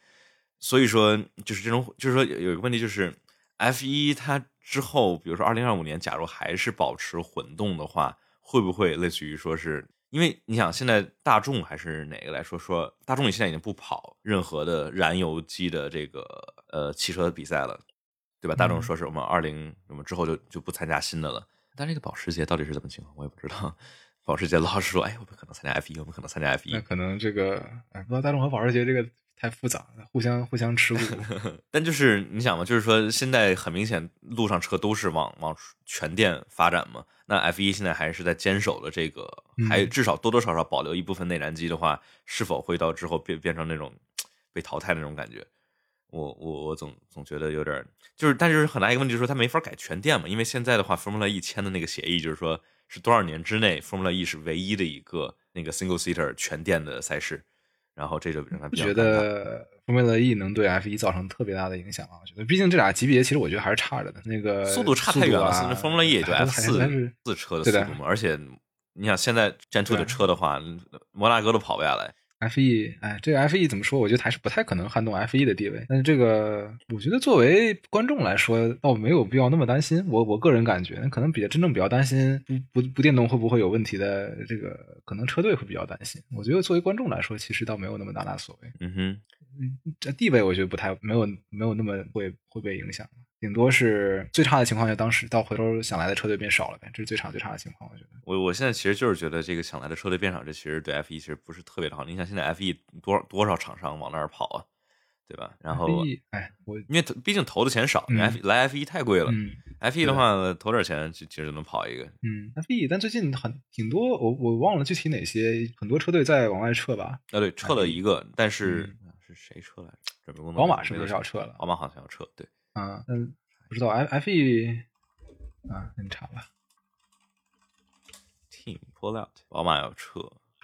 所以说，就是这种，就是说有有一个问题，就是 F 一它之后，比如说二零二五年，假如还是保持混动的话，会不会类似于说是？因为你想，现在大众还是哪个来说说，大众你现在已经不跑任何的燃油机的这个呃汽车比赛了，对吧？大众说是我们二零我们之后就就不参加新的了。但这个保时捷到底是怎么情况，我也不知道。保时捷老是说，哎，我们可能参加 F 一，我们可能参加 F 一那。可能这个，哎，不知道大众和保时捷这个太复杂了，互相互相持股。但就是你想嘛，就是说现在很明显，路上车都是往往全电发展嘛。那 F 一现在还是在坚守的这个，还至少多多少少保留一部分内燃机的话，是否会到之后变变成那种被淘汰的那种感觉？我我我总总觉得有点，就是但是很大一个问题就是说它没法改全电嘛，因为现在的话，Formula E 签的那个协议就是说是多少年之内，Formula E 是唯一的一个那个 single seater 全电的赛事，然后这就让他不觉得 Formula E 能对 F 一造成特别大的影响啊？我觉得，毕竟这俩级别其实我觉得还是差着的。那个速度差太远了，啊、甚至 Formula E 也就 F 四四车的速度嘛，而且你想现在 Gen Two 的车的话，摩纳哥都跑不下来。F 一，哎，这个 F 一怎么说？我觉得还是不太可能撼动 F 一的地位。但是这个，我觉得作为观众来说，倒没有必要那么担心。我我个人感觉，可能比较真正比较担心不不不电动会不会有问题的，这个可能车队会比较担心。我觉得作为观众来说，其实倒没有那么大大所谓。嗯哼，这地位我觉得不太没有没有那么会会被影响。顶多是最差的情况，就当时到回头想来的车队变少了呗，这是最差最差的情况，我觉得。我我现在其实就是觉得这个想来的车队变少，这其实对 F 一其实不是特别的好。你想现在 F 一多少多少厂商往那儿跑啊，对吧？然后，哎，我因为毕竟投的钱少，嗯 F 来 F 一太贵了嗯，F 一的话投点钱其其实就能跑一个。嗯，F 一，但最近很挺多，我我忘了具体哪些，很多车队在往外撤吧。啊，对，撤了一个，但是是谁撤来着？准备工作宝马是不是要撤了？宝马好像要撤，对。啊，嗯，不知道 F F 一啊，那你查吧。Team pull out，宝马要撤，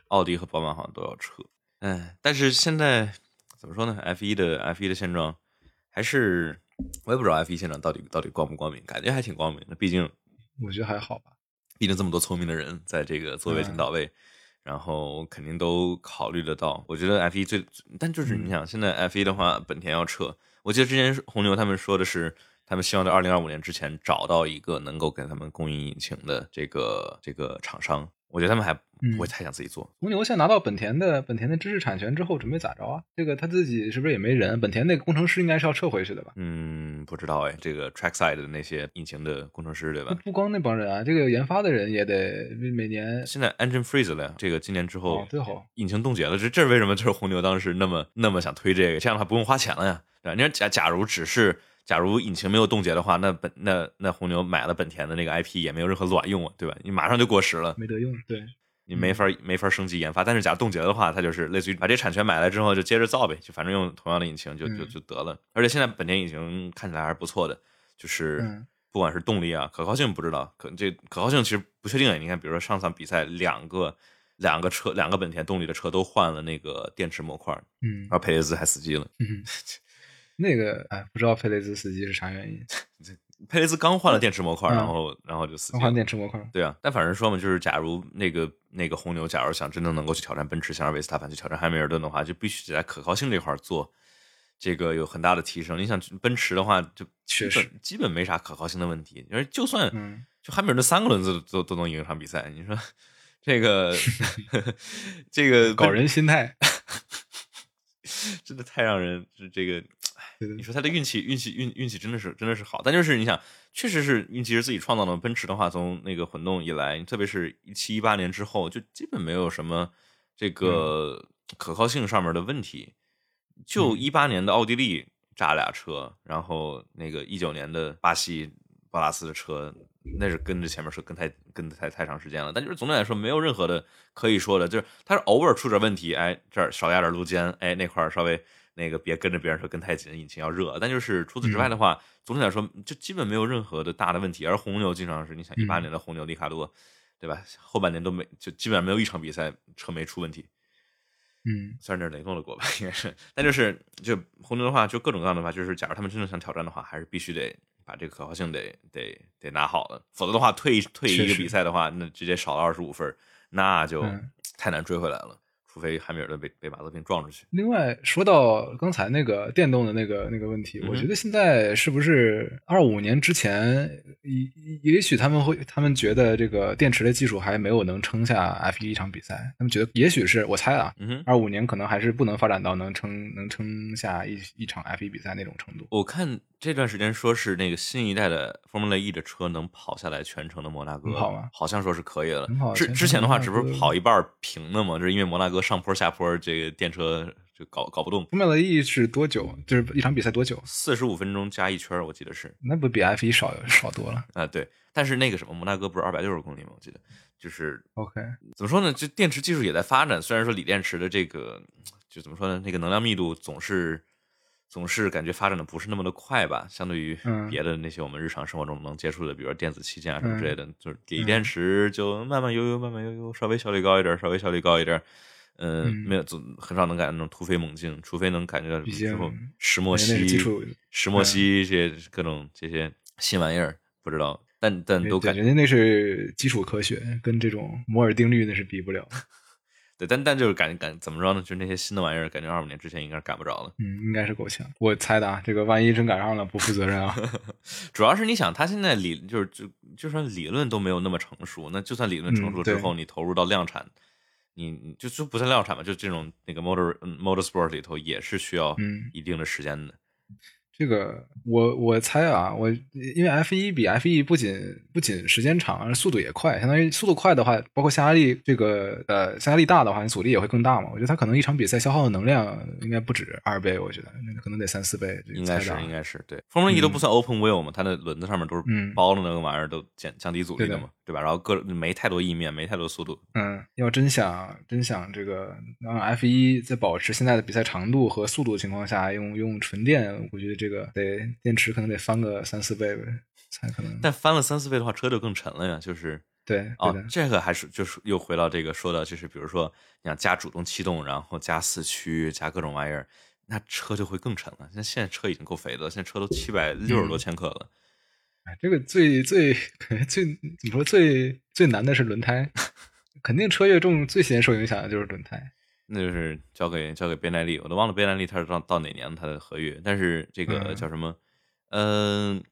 奥迪和宝马好像都要撤。哎，但是现在怎么说呢？F 一的 F 一的现状还是我也不知道 F 一现状到底到底光不光明，感觉还挺光明的。毕竟我觉得还好吧，毕竟这么多聪明的人在这个座位领导位，然后肯定都考虑得到。我觉得 F 一最，但就是你想，现在 F 一的话，本田要撤，我记得之前红牛他们说的是。他们希望在二零二五年之前找到一个能够给他们供应引擎的这个这个厂商，我觉得他们还不会太想自己做。红牛现在拿到本田的本田的知识产权之后，准备咋着啊？这个他自己是不是也没人？本田那个工程师应该是要撤回去的吧？嗯，不知道哎，这个 trackside 的那些引擎的工程师对吧？不光那帮人啊，这个研发的人也得每年。现在 engine freeze 了，这个今年之后，哦、对好，引擎冻结了，这这是为什么？就是红牛当时那么那么想推这个，这样的话不用花钱了呀。对吧？你说假假如只是。假如引擎没有冻结的话，那本那那红牛买了本田的那个 IP 也没有任何卵用啊，对吧？你马上就过时了，没得用，对，你没法没法升级研发。但是假如冻结的话，它就是类似于把这产权买来之后就接着造呗，就反正用同样的引擎就就就得了。而且现在本田引擎看起来还是不错的，就是不管是动力啊、可靠性不知道，可这可靠性其实不确定。你看，比如说上场比赛两个两个车两个本田动力的车都换了那个电池模块，嗯，然后佩雷兹还死机了，嗯。那个哎，不知道佩雷兹死机是啥原因。佩雷兹刚换了电池模块，然后然后就死机。了换电池模块。对啊，但反正说嘛，就是假如那个那个红牛，假如想真正能够去挑战奔驰，想让维斯塔潘去挑战汉密尔顿的话，就必须得在可靠性这块做这个有很大的提升。你想奔驰的话，就确实基本没啥可靠性的问题。而就算嗯就汉密尔顿三个轮子都都能赢一场比赛，你说这个 这个搞人心态。真的太让人这这个，你说他的运气运气运运气真的是真的是好，但就是你想，确实是运气是自己创造的。奔驰的话，从那个混动以来，特别是一七一八年之后，就基本没有什么这个可靠性上面的问题。就一八年的奥地利炸俩车，然后那个一九年的巴西博拉斯的车，那是跟着前面车跟太跟得太太长时间了。但就是总体来说，没有任何的可以说的，就是他是偶尔出点问题，哎，这儿少压点路肩，哎，那块儿稍微那个别跟着别人车跟太紧，引擎要热。但就是除此之外的话，总体来说就基本没有任何的大的问题。而红牛经常是，你想一八年的红牛里卡多，对吧？后半年都没就基本上没有一场比赛车没出问题。嗯算是那雷诺的锅吧，应该是。但就是就红牛的话，就各种各样的话，就是假如他们真的想挑战的话，还是必须得把这个可靠性得得得拿好了，否则的话，退一退一个比赛的话，那直接少了二十五分，那就嗯太难追回来了。除非汉密尔顿被被马泽平撞出去。另外，说到刚才那个电动的那个那个问题，嗯我觉得现在是不是二五年之前，也也许他们会，他们觉得这个电池的技术还没有能撑下 F 一一场比赛，他们觉得也许是我猜啊，二五年可能还是不能发展到能撑能撑下一一场 F 一比赛那种程度。我看这段时间说是那个新一代的 Formula E 的车能跑下来全程的摩纳哥，能跑吗好像说是可以了。之之前的话，只不是跑一半平的嘛，就是因为摩纳哥上坡下坡，这个电车就搞搞不动。Formula E 是多久？就是一场比赛多久？四十五分钟加一圈，我记得是那不比 F 一少少多了啊、对。但是那个什么摩纳哥不是二百六十公里吗？我记得就是？OK，怎么说呢？就电池技术也在发展，虽然说锂电池的这个就怎么说呢，那个能量密度总是总是感觉发展的不是那么的快吧，相对于嗯别的那些我们日常生活中能接触的，比如说电子器件啊什么之类的，嗯就是锂电池就慢慢悠悠，慢慢悠悠，稍微效率高一点，稍微效率高一点。嗯，嗯没有，总很少能感觉那种突飞猛进，除非能感觉到毕之后竟石墨烯石墨烯这些各种这些新玩意儿，不知道，但但都感觉那是基础科学，跟这种摩尔定律那是比不了的。对，但但就是感感怎么着呢？就是那些新的玩意儿，感觉二五年之前应该是赶不着了。嗯，应该是够呛。我猜的啊，这个万一真赶上了，不负责任啊。主要是你想，它现在理就是就就算理论都没有那么成熟，那就算理论成熟之后，你投入到量产，你你就就不算量产吧，就这种那个 motor 嗯 motorsport 里头也是需要嗯一定的时间的。这个我我猜啊，我因为 F 一比 F 一不仅不仅时间长，而速度也快。相当于速度快的话，包括下压力这个呃下压力大的话，你阻力也会更大嘛。我觉得它可能一场比赛消耗的能量应该不止二倍，我觉得那可能得三四倍。应该是应该是对，Formula E 都不算 open wheel 嘛，它的轮子上面都是嗯包的那个玩意儿，都降降低阻力的嘛，对吧？然后各没太多意面，没太多速度，嗯，要真想真想这个让 F 一在保持现在的比赛长度和速度的情况下，用用纯电，我觉得这个得电池可能得翻个三四倍呗，才可能。但翻了三四倍的话，车就更沉了呀，就是。对对，，哦这个还是就是又回到这个说的，就是比如说你想加主动气动，然后加四驱，加各种玩意儿，那车就会更沉了。那现在车已经够肥的了，现在车都七百六十多千克了。哎，这个最最 最怎么说最最难的是轮胎，肯定车越重最先受影响的就是轮胎。那就是交给交给贝耐利，我都忘了贝耐利他是到到哪年他的合约，但是这个嗯叫什么？嗯、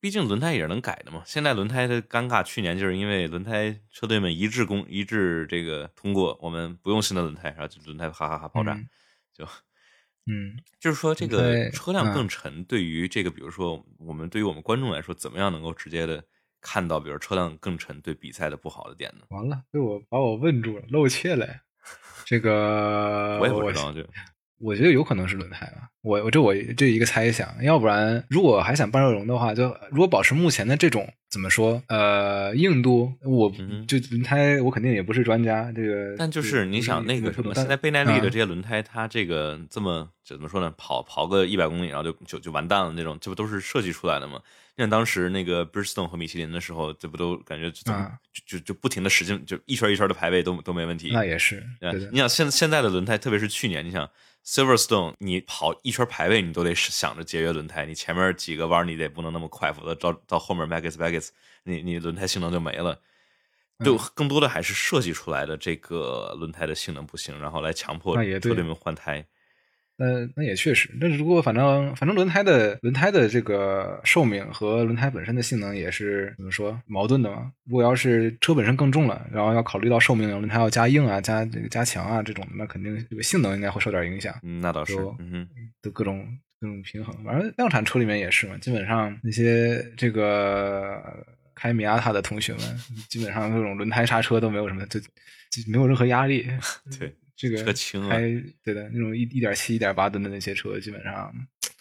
毕竟轮胎也是能改的嘛。现在轮胎的尴尬，去年就是因为轮胎车队们一致公一致这个通过，我们不用新的轮胎，然后就轮胎哈哈哈爆炸，嗯就嗯，就是说，这个车辆嗯更沉，对于这个，比如说我们对于我们观众来说，怎么样能够直接的看到，比如车辆更沉对比赛的不好的点呢？完了，被我把我问住了，露怯了呀。这个我也不知道，就我觉得有可能是轮胎吧，我我这我这一个猜想，要不然如果还想半热熔的话，就如果保持目前的这种怎么说，呃，硬度，我就轮胎我肯定也不是专家，这个但就是你想那个什么，现在倍耐力的这些轮胎，它这个这么怎么说呢？跑跑个一百公里，然后就就就完蛋了那种，这不都是设计出来的吗？像当时那个 Bridgestone 和米其林的时候，这不都感觉就就就就不停的使劲，就一圈一圈的排位都都没问题。那也是你，想现现在的轮胎，特别是去年，你想 Silverstone，你跑一圈排位，你都得想着节约轮胎，你前面几个弯你得不能那么快，否则到到后面 Magus Magus，你你轮胎性能就没了。就嗯更多的还是设计出来的这个轮胎的性能不行，然后来强迫车队们换胎。那那也确实，那如果反正反正轮胎的轮胎的这个寿命和轮胎本身的性能也是怎么说矛盾的嘛？如果要是车本身更重了，然后要考虑到寿命，轮胎要加硬啊、加这个加强啊这种，那肯定这个性能应该会受点影响。嗯，那倒是，就嗯哼，的各种各种平衡。反正量产车里面也是嘛，基本上那些这个开米亚塔的同学们，基本上这种轮胎刹车都没有什么，就就没有任何压力。对，这个车轻啊开对的那种一一点七、一点八吨的那些车，基本上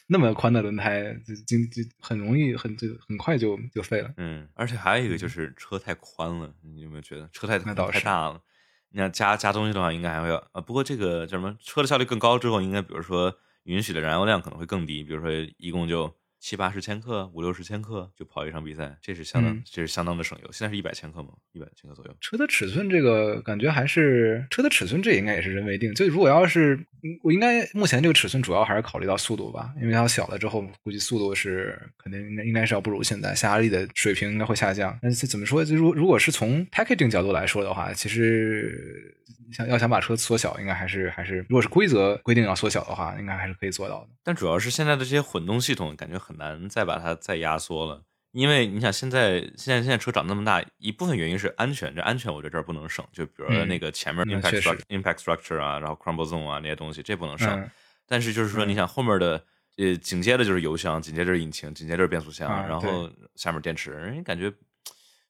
那么宽的轮胎，就就就很容易很就很快就就废了。嗯，而且还有一个就是车太宽了，你有没有觉得车太那倒是太大了？你要加加东西的话，应该还会要啊。不过这个叫什么？车的效率更高之后，应该比如说允许的燃油量可能会更低，比如说一共就七八十千克、五六十千克就跑一场比赛，这是相当、嗯这是相当的省油。现在是一百千克吗？一百千克左右。车的尺寸这个感觉还是车的尺寸，这应该也是人为定。就如果要是嗯我应该目前这个尺寸主要还是考虑到速度吧，因为它小了之后，估计速度是肯定应该应该是要不如现在下压力的水平应该会下降。但是怎么说？就如如果是从 packaging 角度来说的话，其实想要想把车缩小，应该还是还是如果是规则规定要缩小的话，应该还是可以做到的。但主要是现在的这些混动系统，感觉很难再把它再压缩了。因为你想，现在现在现在车长那么大，一部分原因是安全，这安全我觉得这儿不能省。就比如那个前面那 impact structure impact structure 啊，然后 crumble zone 啊那些东西，这不能省。嗯但是就是说，你想后面的呃，紧接着就是油箱，紧接着是引擎，紧接着是变速箱，啊然后下面电池，人感觉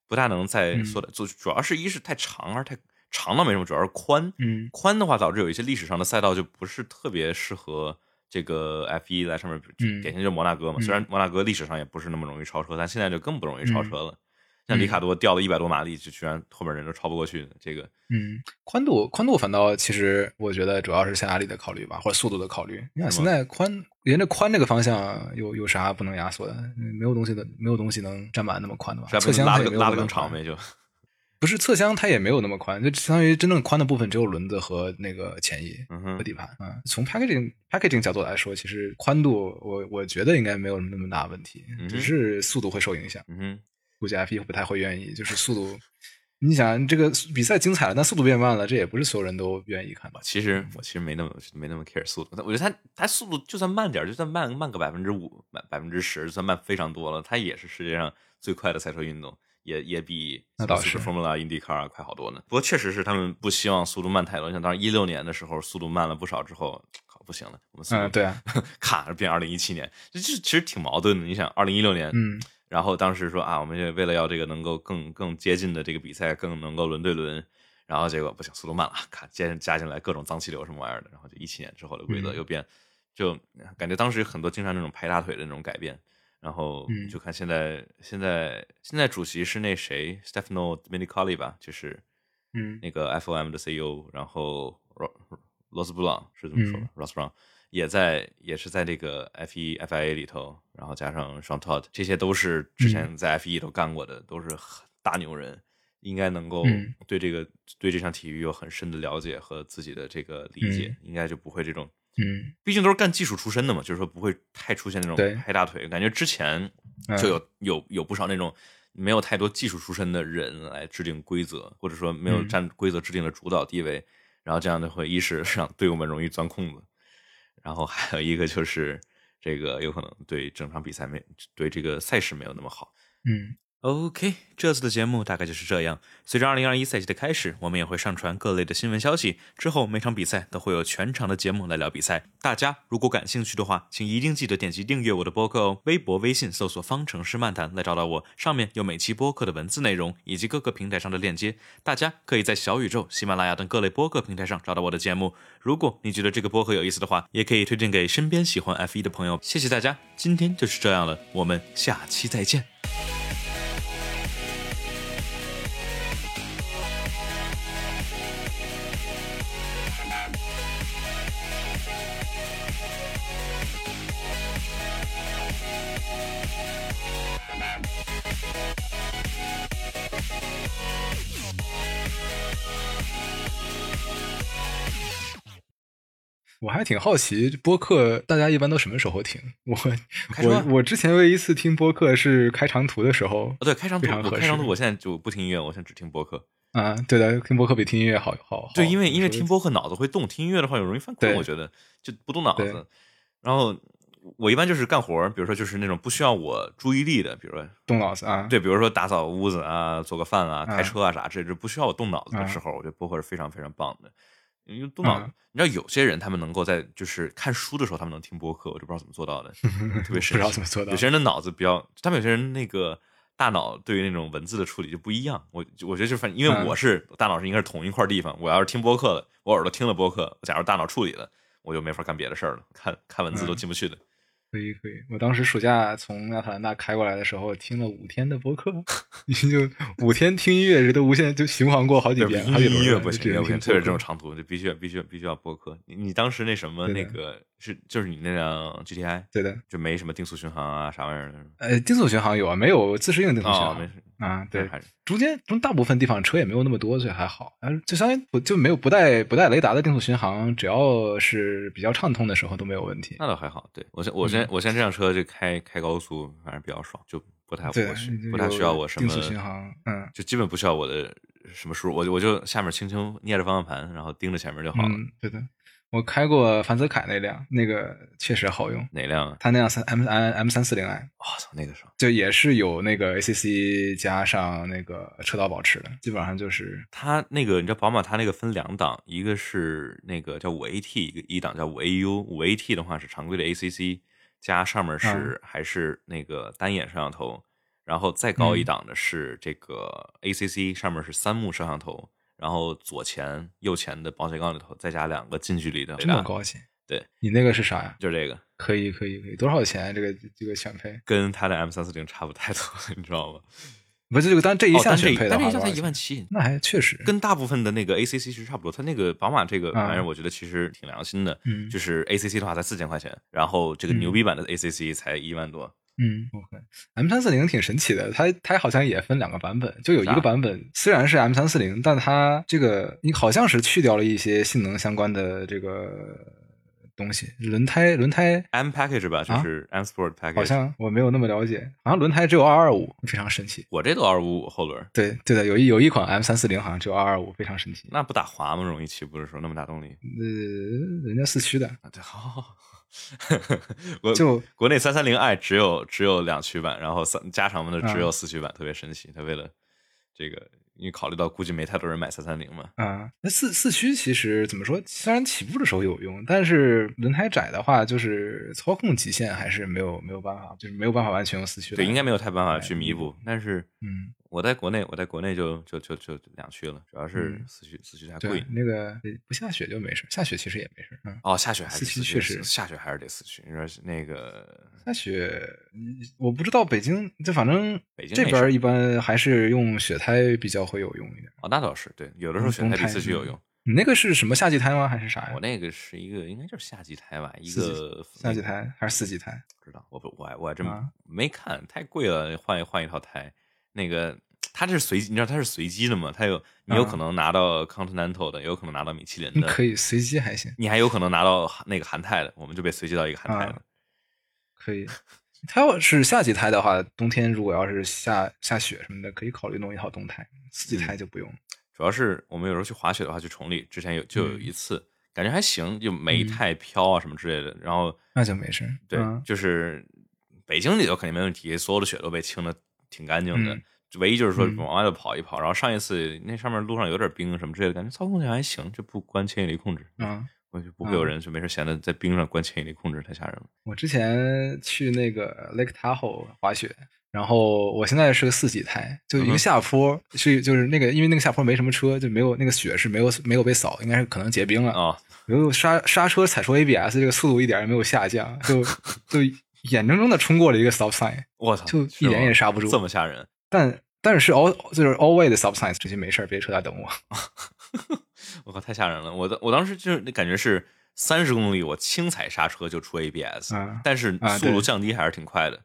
不大能再嗯缩的，主、主要是一是太长，二是太长倒没什么，主要是宽。嗯宽的话，导致有一些历史上的赛道就不是特别适合这个 F 一在上面，嗯典型就是摩纳哥嘛。嗯虽然摩纳哥历史上也不是那么容易超车，但现在就更不容易超车了。嗯像里卡多掉了一百多马力，就居然后面人都超不过去，这个嗯，宽度宽度反倒其实我觉得主要是下压力的考虑吧，或者速度的考虑。你想现在宽沿着宽这个方向有有啥不能压缩的？嗯没有东西的，没有东西能占满那么宽的吧？是侧箱拉的更拉的更长呗，就不是侧箱它也没有那么宽，就相当于真正宽的部分只有轮子和那个前翼嗯和底盘啊、嗯。从 packaging packaging 角度来说，其实宽度我我觉得应该没有那么大问题，嗯只是速度会受影响。嗯，估计 F 一不太会愿意，就是速度。你想这个比赛精彩了，但速度变慢了，这也不是所有人都愿意看吧。其实我其实没那么没那么 care 速度，我觉得它它速度就算慢点，就算慢慢个百分之五、百百分之十，就算慢非常多了，它也是世界上最快的赛车运动，也也比那倒是 Formula、IndyCar 快好多呢。不过确实是他们不希望速度慢太多，你像当时一六年的时候，速度慢了不少之后，靠不行了，我们嗯，对啊，卡变二零一七年，这这其实挺矛盾的。你想，二零一六年，嗯然后当时说啊，我们也为了要这个能够更更接近的这个比赛，更能够轮对轮，然后结果不行，速度慢了，卡加加进来各种脏气流什么玩意儿的，然后就一七年之后的规则嗯又变，就感觉当时有很多经常那种拍大腿的那种改变，然后嗯。就看现在现在现在主席是那谁 Stefano Domenicali 吧，就是嗯。那个 FOM 的 CEO，然后罗罗斯布朗是这么说的、嗯。r o s s Brown 也在也是在这个 F 一 FIA 里头，然后加上 Sean Todd，这些都是之前在 F 一都干过的，都是很大牛人，应该能够嗯。对这个对这项体育有很深的了解和自己的这个理解，应该就不会这种。嗯毕竟都是干技术出身的嘛，就是说不会太出现那种拍大腿。感觉之前嗯就有、有有不少那种没有太多技术出身的人来制定规则，或者说没有嗯占规则制定的主导地位，然后这样就会一是让队友们容易钻空子，然后还有一个就是这个有可能对整场比赛没对这个赛事没有那么好。嗯 OK，这次的节目大概就是这样。随着2021赛季的开始，我们也会上传各类的新闻消息。之后每场比赛都会有全场的节目来聊比赛。大家如果感兴趣的话，请一定记得点击订阅我的播客哦。微博、微信搜索“方程式漫谈”来找到我，上面有每期播客的文字内容以及各个平台上的链接。大家可以在小宇宙、喜马拉雅等各类播客平台上找到我的节目。如果你觉得这个播客有意思的话，也可以推荐给身边喜欢 F1 的朋友。谢谢大家，今天就是这样了，我们下期再见。还挺好奇，播客大家一般都什么时候听？我我我之前唯一一次听播客是开长途的时候哦，，对，开长途，开长途，我现在就不听音乐，我现在只听播客。啊，对的，听播客比听音乐好好。好对，因为因为听播客脑子会动，听音乐的话有容易犯困，我觉得就不动脑子。然后我一般就是干活，比如说就是那种不需要我注意力的，比如说动脑子啊，对，比如说打扫屋子啊、做个饭啊、开嗯车啊啥，这这不需要我动脑子的嗯时候，我觉得播客是非常非常棒的。因为动脑，嗯你知道有些人他们能够在就是看书的时候，他们能听播客，我就不知道怎么做到的，特别不知道。怎么做到有些人的脑子比较，他们有些人那个大脑对于那种文字的处理就不一样。我我觉得就反正因为嗯我是大脑是应该是同一块地方，我要是听播客的，我耳朵听了播客，假如大脑处理了，我就没法干别的事儿了，看看文字都嗯进不去的。可以可以，我当时暑假从亚特兰大开过来的时候，听了五天的播客，就五天听音乐，这都无限就循环过好几遍，音乐不行，音乐不行，特别是这种 长途，就必须要必须要必须要播客。你你当时那什么那个是就是你那辆 GTI 对的。就没什么定速巡航啊啥玩意儿的？呃，定速巡航有啊，没有自适应定速巡哦，航没事，啊？对，中间中大部分地方车也没有那么多，所以还好。啊，就相当于不就没有不带不带雷达的定速巡航，只要是比较畅通的时候都没有问题。那倒还好。对我现我现在我现在这辆车就开开高速，反正比较爽，就不太不太需要我什么定速巡航，嗯就基本不需要我的什么输入，我就我就下面轻轻捏着方向盘，然后盯着前面就好了。嗯，对的。我开过凡泽凯那辆，那个确实好用。哪辆啊？它那辆三 M M M 三四零 i 我操，那个爽！就也是有那个 ACC 加上那个车道保持的，基本上就是它那个你知道宝马它那个分两档，一个是那个叫五 AT，一个一档叫五 AU。五 AT 的话是常规的 ACC，加上面是、嗯还是那个单眼摄像头，然后再高一嗯档的是这个 ACC，上面是三目摄像头，然后左前右前的保险杠里头再加两个近距离的这么高级。对你那个是啥呀？就是这个，可以可以可以，多少钱？这个这个选配？跟它的 M 三四零差不太多，你知道吗？不是这个但这一项选配但这一项才一万七，那还确实跟大部分的那个 ACC 其实差不多。它那个宝马这个玩意儿，嗯我觉得其实挺良心的。嗯就是 ACC 的话才四千块钱，然后这个嗯牛逼版的 ACC 才一万多。嗯，OK，M 三四零挺神奇的，它它好像也分两个版本，就有一个版本虽然是 M 三四零，但它这个你好像是去掉了一些性能相关的这个东西，轮胎轮胎 M package 吧，就啊是 M Sport package。好像我没有那么了解，好像轮胎只有二二五，非常神奇。我这都二五五后轮，对对的，有一有一款 M 三四零好像只有二二五，非常神奇。那不打滑吗？容易起步的时候那么大动力。呃，人家四驱的，啊，对，好好好。我就国内三三零 i 只有只有两驱版，然后三加长版的只嗯有四驱版，特别神奇。他为了这个，因为考虑到估计没太多人买三三零嘛，啊，那四四驱其实怎么说？虽然起步的时候有用，但是轮胎窄的话，就是操控极限还是没有没有办法，就是没有办法完全用四驱。对，应该没有太办法去弥补。但是嗯，我在国内，我在国内就就就就两驱了，主要是嗯四驱，四驱太贵。，那个不下雪就没事，下雪其实也没事。嗯，哦，下雪还是四驱确实下雪还是得四驱。你说那个下雪嗯我不知道北京，就反正北京这边一般还是用雪胎比较会有用一点。哦，那倒是对，有的时候雪胎比四驱有用。你那个是什么夏季胎吗？还是啥呀？我那个是一个应该就是夏季胎吧，一个夏季胎还是四季胎？不知道，我不我还我还真啊没看，太贵了，换一换一套胎。那个它这是随机，你知道它是随机的吗？它有你有啊可能拿到 Continental 的，有可能拿到米其林的，可以随机还行，你还有可能拿到那个韩泰的，我们就被随机到一个韩泰的。啊可以。它要是夏季胎的话，冬天如果要是下下雪什么的，可以考虑弄一套冬胎。四季嗯胎就不用。主要是我们有时候去滑雪的话，去崇礼之前有就有嗯一次，感觉还行，就没太飘啊什么之类的。然后那就没事。对，嗯就是北京里头肯定没问题，所有的雪都被清的挺干净的。嗯唯一就是说嗯往外头跑一跑，然后上一次那上面路上有点冰什么之类的，感觉操控性还行，就不关牵引力控制。嗯，我就不会有人就没事闲的在冰上关牵引力控制，太吓人了。我之前去那个 Lake Tahoe 滑雪，然后我现在是个四级胎，就一个下坡，是就是那个因为那个下坡没什么车，就没有那个雪是没有没有被扫，应该是可能结冰了。哦，然后刹刹车踩出 ABS，这个速度一点也没有下降，就就眼睁睁的冲过了一个 stop sign，我操，就一点也刹不住这么吓人。但但是 all 就是 all way 的 stop sign，这些没事儿，别车在等我。我靠，太吓人了！我的我当时就是那感觉是三十公里，我轻踩刹车就出 ABS，、啊但是啊速度降低还是挺快的，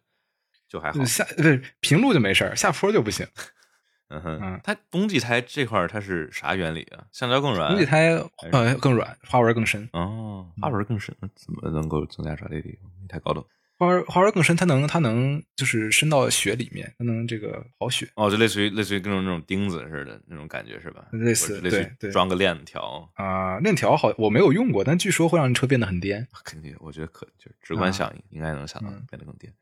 就还好。下不是平路就没事儿，下坡就不行。嗯哼，嗯它冬季胎这块它是啥原理啊？橡胶更软，冬季胎呃更软，花纹更深。哦，花纹更深，怎么能够增加抓地力？没太搞懂。花儿花儿更深，它能它能就是伸到雪里面，它能这个刨雪。哦，就类似于类似于那种那种钉子似的那种感觉是吧？类似类似对对于装个链条，啊、链条好我没有用过，但据说会让车变得很颠。肯定我觉得可就是直观啊响应应该能想到嗯变得更颠。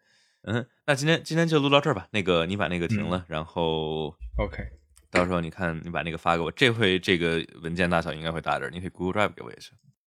嗯，那今天今天就录到这儿吧。那个你把那个停嗯了，然后 OK，到时候你看你把那个发给我，这回这个文件大小应该会大点儿，你可以 Google Drive 给我也行。